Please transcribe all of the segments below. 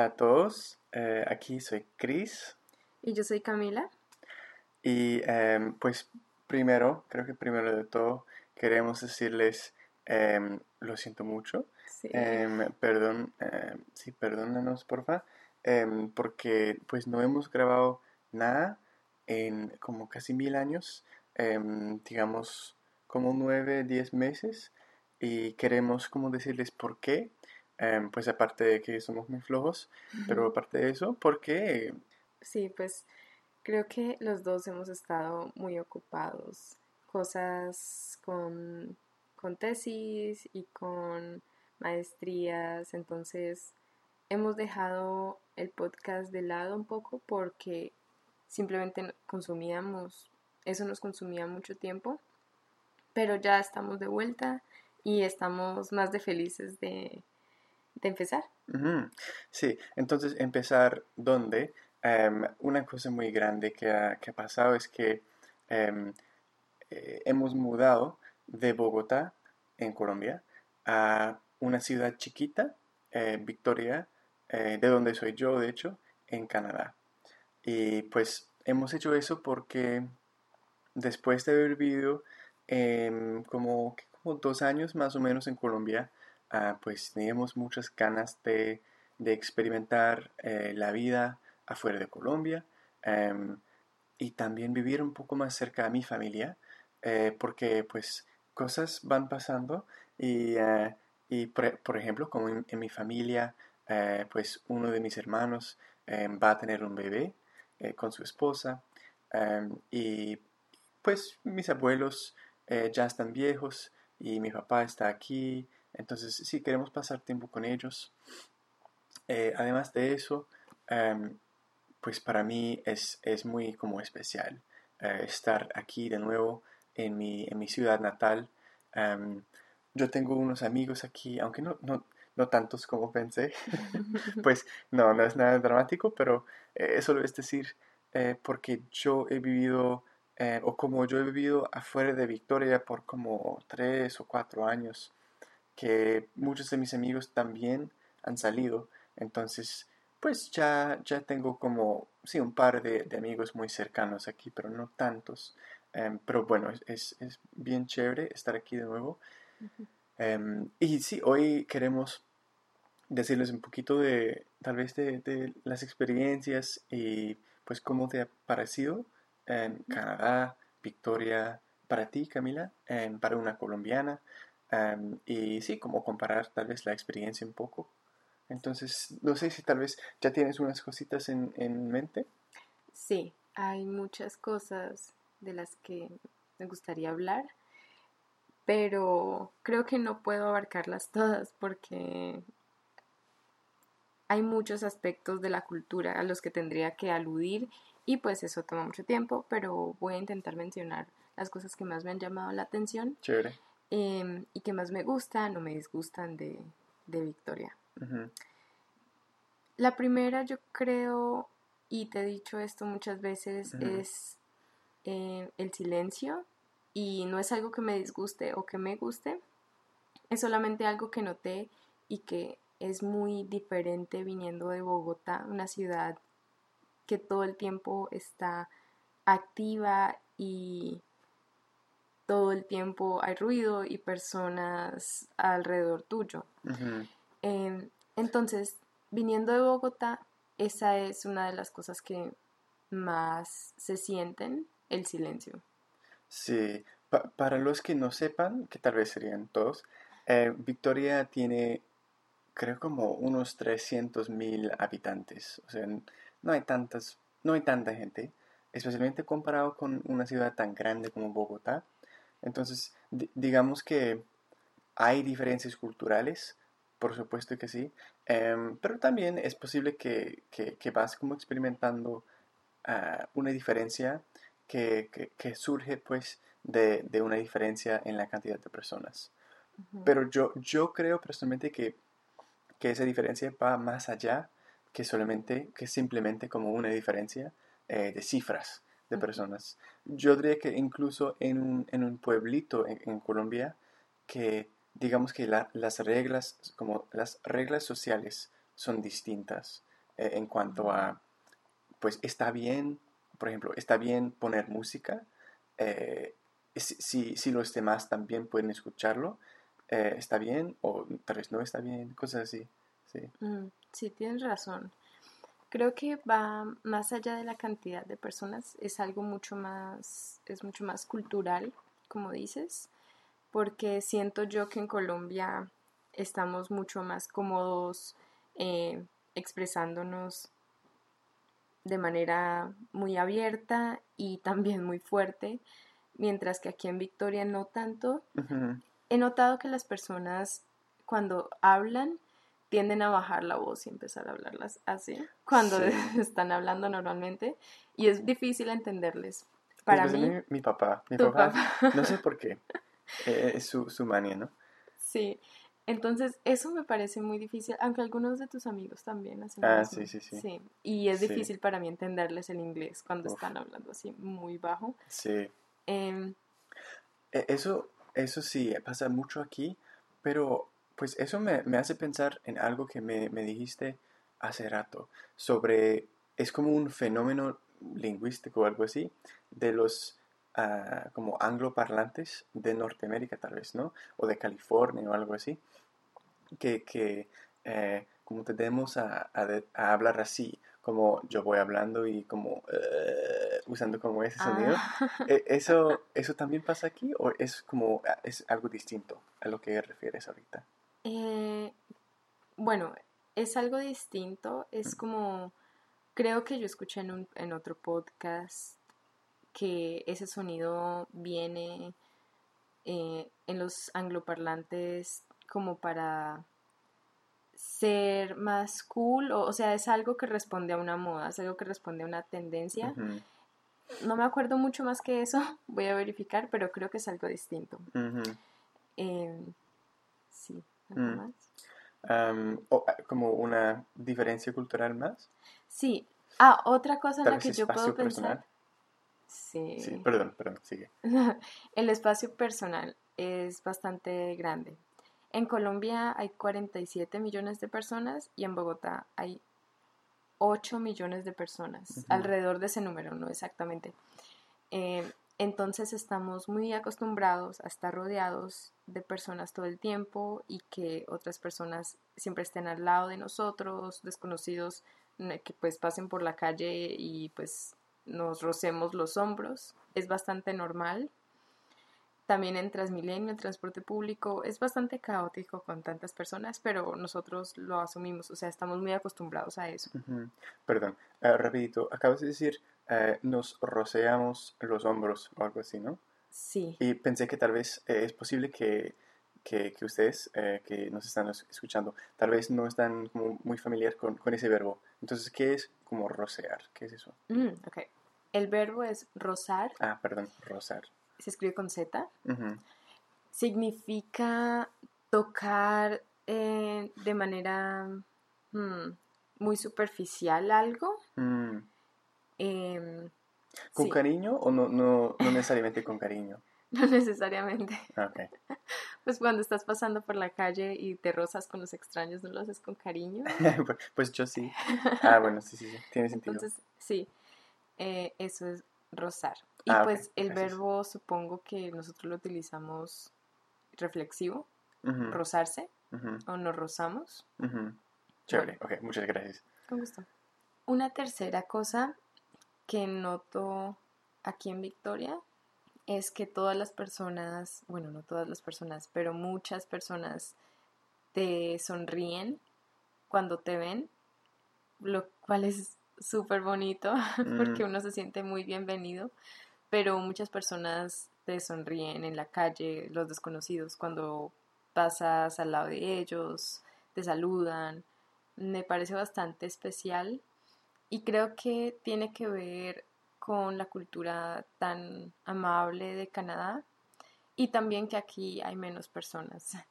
Hola a todos, eh, aquí soy Chris Y yo soy Camila. y em, pues primero, creo que primero de todo queremos decirles em, lo siento mucho, Sí. Em, perdón, sí, perdónanos porfa, porque pues no hemos grabado nada en como casi mil años, digamos como nueve, diez meses y queremos como decirles por qué, em, pues aparte de que somos muy flojos, pero aparte de eso, porque Sí, pues creo que los dos hemos estado muy ocupados. Cosas con, con tesis y con maestrías. Entonces hemos dejado el podcast de lado un poco porque simplemente consumíamos, eso nos consumía mucho tiempo. Pero ya estamos de vuelta y estamos más de felices de, de empezar. Sí, entonces empezar donde em, una cosa muy grande que ha, que ha pasado es que em, eh, hemos mudado de Bogotá, en Colombia, a una ciudad chiquita, eh, Victoria, eh, de donde soy yo, de hecho, en Canadá. Y pues hemos hecho eso porque después de haber vivido em, como, como dos años más o menos en Colombia, ah, pues teníamos muchas ganas de, de experimentar eh, la vida afuera de Colombia em, y también vivir un poco más cerca a mi familia, eh, porque pues cosas van pasando y, eh, y por, ejemplo, como en, mi familia, pues uno de mis hermanos va a tener un bebé con su esposa em, y pues mis abuelos ya están viejos y mi papá está aquí, entonces sí queremos pasar tiempo con ellos. Eh, además de eso, em, pues para mí es, es muy como especial eh, estar aquí de nuevo en mi, en mi ciudad natal. Em, yo tengo unos amigos aquí, aunque no, no, no tantos como pensé, pues no, no es nada dramático, pero eh, eso lo es decir eh, porque yo he vivido, o como yo he vivido afuera de Victoria por como tres o cuatro años, que muchos de mis amigos también han salido, entonces pues ya, ya tengo como, sí, un par de, de amigos muy cercanos aquí, pero no tantos. Em, pero bueno, es, es, es bien chévere estar aquí de nuevo. Em, y sí, hoy queremos decirles un poquito de, tal vez, de, de las experiencias y pues cómo te ha parecido en Canadá, Victoria, para ti, Camila, em, para una colombiana. Em, y sí, como comparar tal vez la experiencia un poco. Entonces, no sé si tal vez ya tienes unas cositas en, en mente. Sí, hay muchas cosas de las que me gustaría hablar, pero creo que no puedo abarcarlas todas porque hay muchos aspectos de la cultura a los que tendría que aludir y pues eso toma mucho tiempo, pero voy a intentar mencionar las cosas que más me han llamado la atención Chévere. Em, y que más me gustan o me disgustan de, de Victoria. La primera, yo creo, y te he dicho esto muchas veces, es eh, el silencio. Y no es algo que me disguste o que me guste, es solamente algo que noté y que es muy diferente viniendo de Bogotá, una ciudad que todo el tiempo está activa y todo el tiempo hay ruido y personas alrededor tuyo. Em, entonces, viniendo de Bogotá, esa es una de las cosas que más se sienten, el silencio. Sí, pa- para los que no sepan, que tal vez serían todos, eh, Victoria tiene, creo, como unos 300 mil habitantes. O sea, no hay tantas, no hay tanta gente, especialmente comparado con una ciudad tan grande como Bogotá. Entonces, di- digamos que hay diferencias culturales, por supuesto que sí, em, pero también es posible que, que- que vas como experimentando ah, una diferencia que, que- surge pues de, de una diferencia en la cantidad de personas. Pero yo, yo creo personalmente que, que esa diferencia va más allá que solamente, que simplemente como una diferencia eh, de cifras de personas. Yo diría que incluso en un, en un pueblito en, en Colombia, que digamos que la- las reglas, como las reglas sociales son distintas. eh, en cuanto a, pues está bien, por ejemplo, está bien poner música, eh, si, si, los demás también pueden escucharlo, eh, está bien o tal vez no está bien, cosas así. Sí, mm, sí tienes razón. Creo que va más allá de la cantidad de personas, es algo mucho más, es mucho más cultural, como dices, porque siento yo que en Colombia estamos mucho más cómodos eh, expresándonos de manera muy abierta y también muy fuerte, mientras que aquí en Victoria no tanto. He notado que las personas cuando hablan tienden a bajar la voz y empezar a hablarlas así cuando están hablando normalmente y es difícil entenderles. Para mí, mi, papá, mi papá, no sé por qué, eh, es su, su manía, ¿no? Sí, entonces eso me parece muy difícil, aunque algunos de tus amigos también hacen Ah, sí, sí, sí. Sí, y es difícil para mí entenderles el inglés cuando están hablando así muy bajo. Sí. Em, e, eso, eso sí, pasa mucho aquí, pero pues eso me, hace pensar en algo que me, dijiste hace rato, sobre, es como un fenómeno lingüístico o algo así, de los uh, como angloparlantes de Norteamérica tal vez, ¿no? O de California o algo así, que, que eh, como tendemos a, a, hablar así, como yo voy hablando y como eh, usando como ese sonido. Ah. E, ¿Eso, ¿Eso también pasa aquí o es como es algo distinto a lo que refieres ahorita? Eh, bueno, es algo distinto, es como, creo que yo escuché en, un, en otro podcast que ese sonido viene eh, en los angloparlantes como para ser más cool, o, sea, es algo que responde a una moda, es algo que responde a una tendencia. No me acuerdo mucho más que eso, voy a verificar, pero creo que es algo distinto. Em, sí. Mm. o, ah, como una diferencia cultural más. Sí. Ah, otra cosa en la que yo puedo pensar. Sí. sí. Perdón, perdón, sigue. El espacio personal es bastante grande. En Colombia hay 47 millones de personas y en Bogotá hay 8 millones de personas, alrededor de ese número, no exactamente. Eh, entonces estamos muy acostumbrados a estar rodeados de personas todo el tiempo y que otras personas siempre estén al lado de nosotros, desconocidos que pues pasen por la calle y pues nos rocemos los hombros. Es bastante normal también en Transmilenio, el transporte público, es bastante caótico con tantas personas, pero nosotros lo asumimos, o sea, estamos muy acostumbrados a eso. Perdón, uh, rapidito, acabas de decir, eh, nos roceamos los hombros o algo así, ¿no? Sí. Y pensé que tal vez eh, es posible que, que, ustedes que nos están escuchando, tal vez no están como muy familiar con, con, ese verbo. Entonces, ¿qué es como rocear? ¿Qué es eso? Mm, ok. El verbo es rozar. Ah, perdón, rozar se escribe con Z, significa tocar eh, de manera mm, muy superficial algo. Mm. Em, ¿Con cariño o no, no, no necesariamente con cariño? no necesariamente. Ah, pues cuando estás pasando por la calle y te rozas con los extraños, ¿no lo haces con cariño? Pues, pues yo sí. Ah, bueno, sí, sí, sí. tiene sentido. Entonces, sí, eh, eso es rozar. Y ah, pues el verbo supongo que nosotros lo utilizamos reflexivo, rozarse, o nos rozamos. Chévere, ok, muchas gracias. Con gusto. Una tercera cosa que noto aquí en Victoria es que todas las personas, bueno, no todas las personas, pero muchas personas te sonríen cuando te ven, lo cual es súper bonito porque mm. uno se siente muy bienvenido pero muchas personas te sonríen en la calle, los desconocidos, cuando pasas al lado de ellos, te saludan. Me parece bastante especial y creo que tiene que ver con la cultura tan amable de Canadá y también que aquí hay menos personas.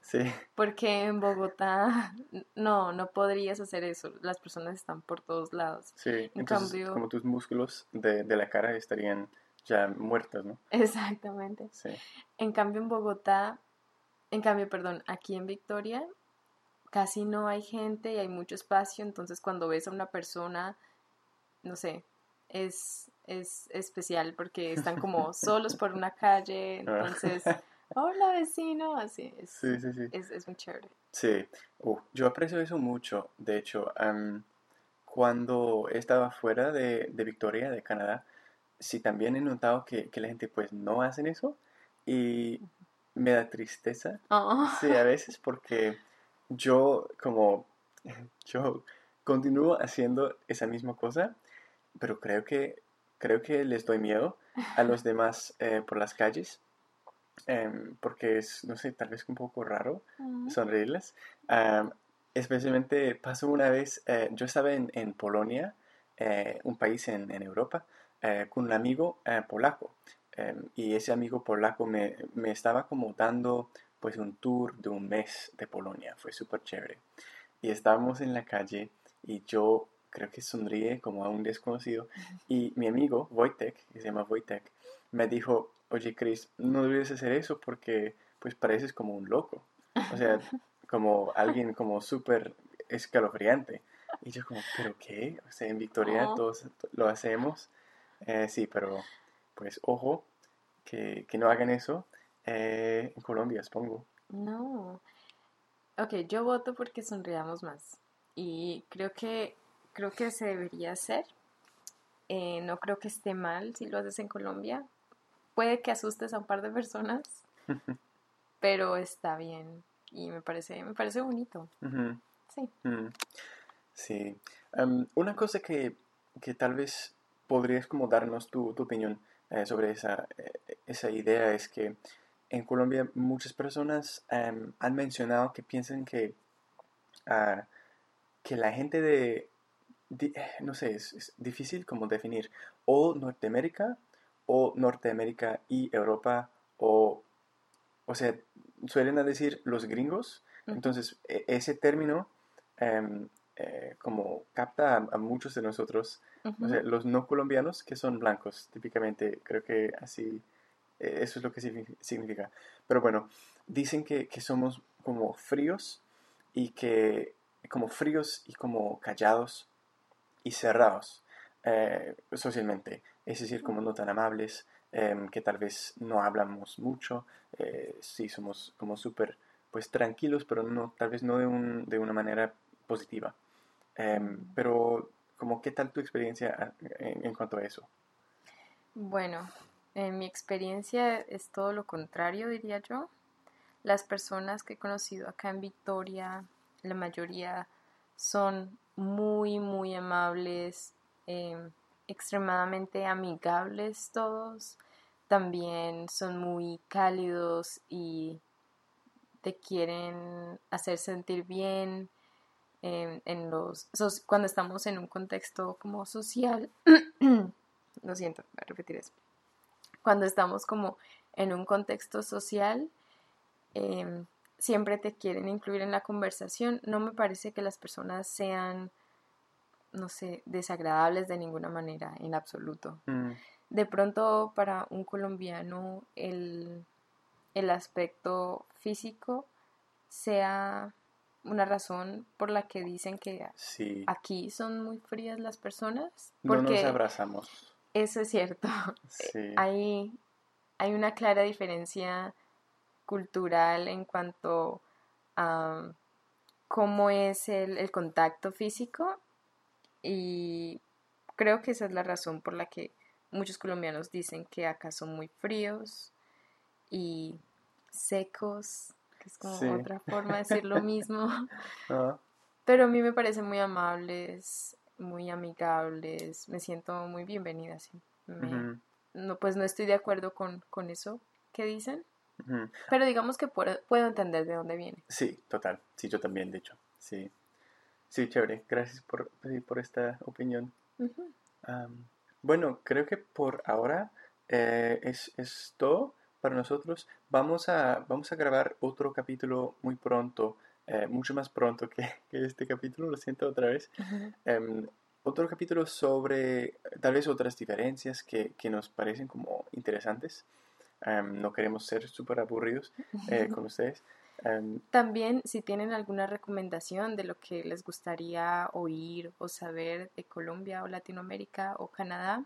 Sí. Porque en Bogotá no, no podrías hacer eso. Las personas están por todos lados. Sí, en cambio, como tus músculos de, de la cara estarían ya muertos, ¿no? Exactamente. Sí. En cambio en Bogotá, en cambio, perdón, aquí en Victoria, casi no hay gente y hay mucho espacio, entonces cuando ves a una persona, no sé, es, es especial porque están como solos por una calle, entonces, hola vecino, así es. Sí, sí, sí. Es, es muy chévere. Sí, Uh, yo aprecio eso mucho. De hecho, am, cuando estaba fuera de, de Victoria, de Canadá, sí también he notado que, que la gente pues no hacen eso y me da tristeza. Oh. Sí, a veces porque yo como yo continúo haciendo esa misma cosa, pero creo que creo que les doy miedo a los demás eh, por las calles. em, porque es, no sé, tal vez un poco raro sonreírles. Especialmente pasó una vez, eh, yo estaba en, en Polonia, eh, un país en, en Europa, eh, con un amigo polaco. Em, y ese amigo polaco me, me estaba como dando pues un tour de un mes de Polonia. Fue súper chévere. Y estábamos en la calle y yo creo que sonríe como a un desconocido. Y mi amigo, Wojtek, que se llama Wojtek, me dijo, oye Chris, no debes hacer eso porque pues pareces como un loco. O sea, como alguien como súper escalofriante. Y yo como, ¿pero qué? O sea, en Victoria Oh. todos lo hacemos. Eh, sí, pero pues ojo, que, que no hagan eso eh, en Colombia, supongo. No. Ok, yo voto porque sonriamos más. Y creo que creo que se debería hacer. Eh, no creo que esté mal si lo haces en Colombia. Puede que asustes a un par de personas, pero está bien. Y me parece, me parece bonito. Sí. Mm, Sí. Am, una cosa que, que tal vez podrías como darnos tu, tu opinión eh, sobre esa, eh, esa idea es que en Colombia muchas personas am, han mencionado que piensan que, ah, que la gente de, eh, no sé, es, es difícil como definir, o Norteamérica, o Norteamérica y Europa, o, o sea, suelen a decir los gringos, entonces e- ese término em, eh, como capta a, a muchos de nosotros, o sea, los no colombianos que son blancos, típicamente, creo que así, eso es lo que signi- significa. Pero bueno, dicen que, que somos como fríos y que, como fríos y como callados y cerrados eh, socialmente, es decir, como no tan amables, em, que tal vez no hablamos mucho, eh, sí somos como súper pues tranquilos, pero no, tal vez no de, un, de una manera positiva. Em, pero, como, ¿qué tal tu experiencia en, en cuanto a eso? Bueno, en mi experiencia es todo lo contrario, diría yo. Las personas que he conocido acá en Victoria, la mayoría son muy, muy amables, em, extremadamente amigables todos. También son muy cálidos y te quieren hacer sentir bien em, en los cuando estamos en un contexto como social. Lo siento, voy a repetir eso. Cuando estamos como en un contexto social, em, siempre te quieren incluir en la conversación. No me parece que las personas sean, no sé, desagradables de ninguna manera, en absoluto. Mm, De pronto, para un colombiano, el, el aspecto físico sea una razón por la que dicen que sí, aquí son muy frías las personas. no nos Porque abrazamos. Eso es cierto. Sí, Hay, hay una clara diferencia cultural en cuanto a cómo es el, el contacto físico y creo que esa es la razón por la que muchos colombianos dicen que acá son muy fríos y secos, que es como Sí. otra forma de decir lo mismo. Ah, Pero a mí me parecen muy amables, muy amigables, me siento muy bienvenida, sí. Me- no, pues no estoy de acuerdo con, con eso que dicen, pero digamos que puedo, puedo entender de dónde viene. Sí, total. Sí, yo también, de hecho. Sí. Sí, chévere. Gracias por, sí, por esta opinión. Am, bueno, creo que por ahora eh, es, es todo para nosotros. Vamos a, vamos a grabar otro capítulo muy pronto, eh, mucho más pronto que, que este capítulo, lo siento otra vez. Em, otro capítulo sobre tal vez otras diferencias que, que nos parecen como interesantes. Em, no queremos ser súper aburridos eh, con ustedes. Em, También si tienen alguna recomendación de lo que les gustaría oír o saber de Colombia o Latinoamérica o Canadá,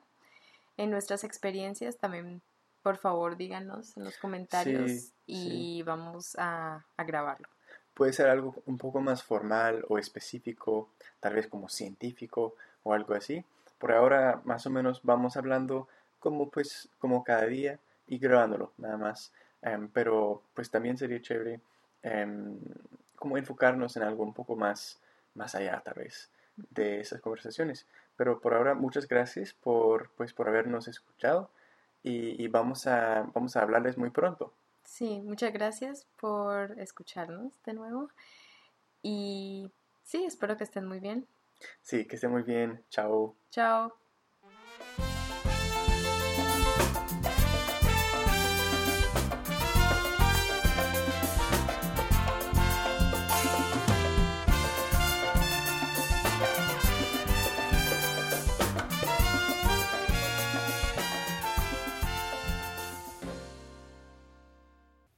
en nuestras experiencias también por favor díganos en los comentarios Sí, sí. y vamos a, a grabarlo. Puede ser algo un poco más formal o específico, tal vez como científico o algo así. Por ahora, más o menos vamos hablando como pues como cada día y grabándolo, nada más. Em, pero pues también sería chévere em, como enfocarnos en algo un poco más, más allá, tal vez, de esas conversaciones. Pero por ahora, muchas gracias por, pues, por habernos escuchado y, y vamos a, vamos a hablarles muy pronto. Sí, muchas gracias por escucharnos de nuevo. Y sí, espero que estén muy bien. Sí, que estén muy bien. Chao. Chao.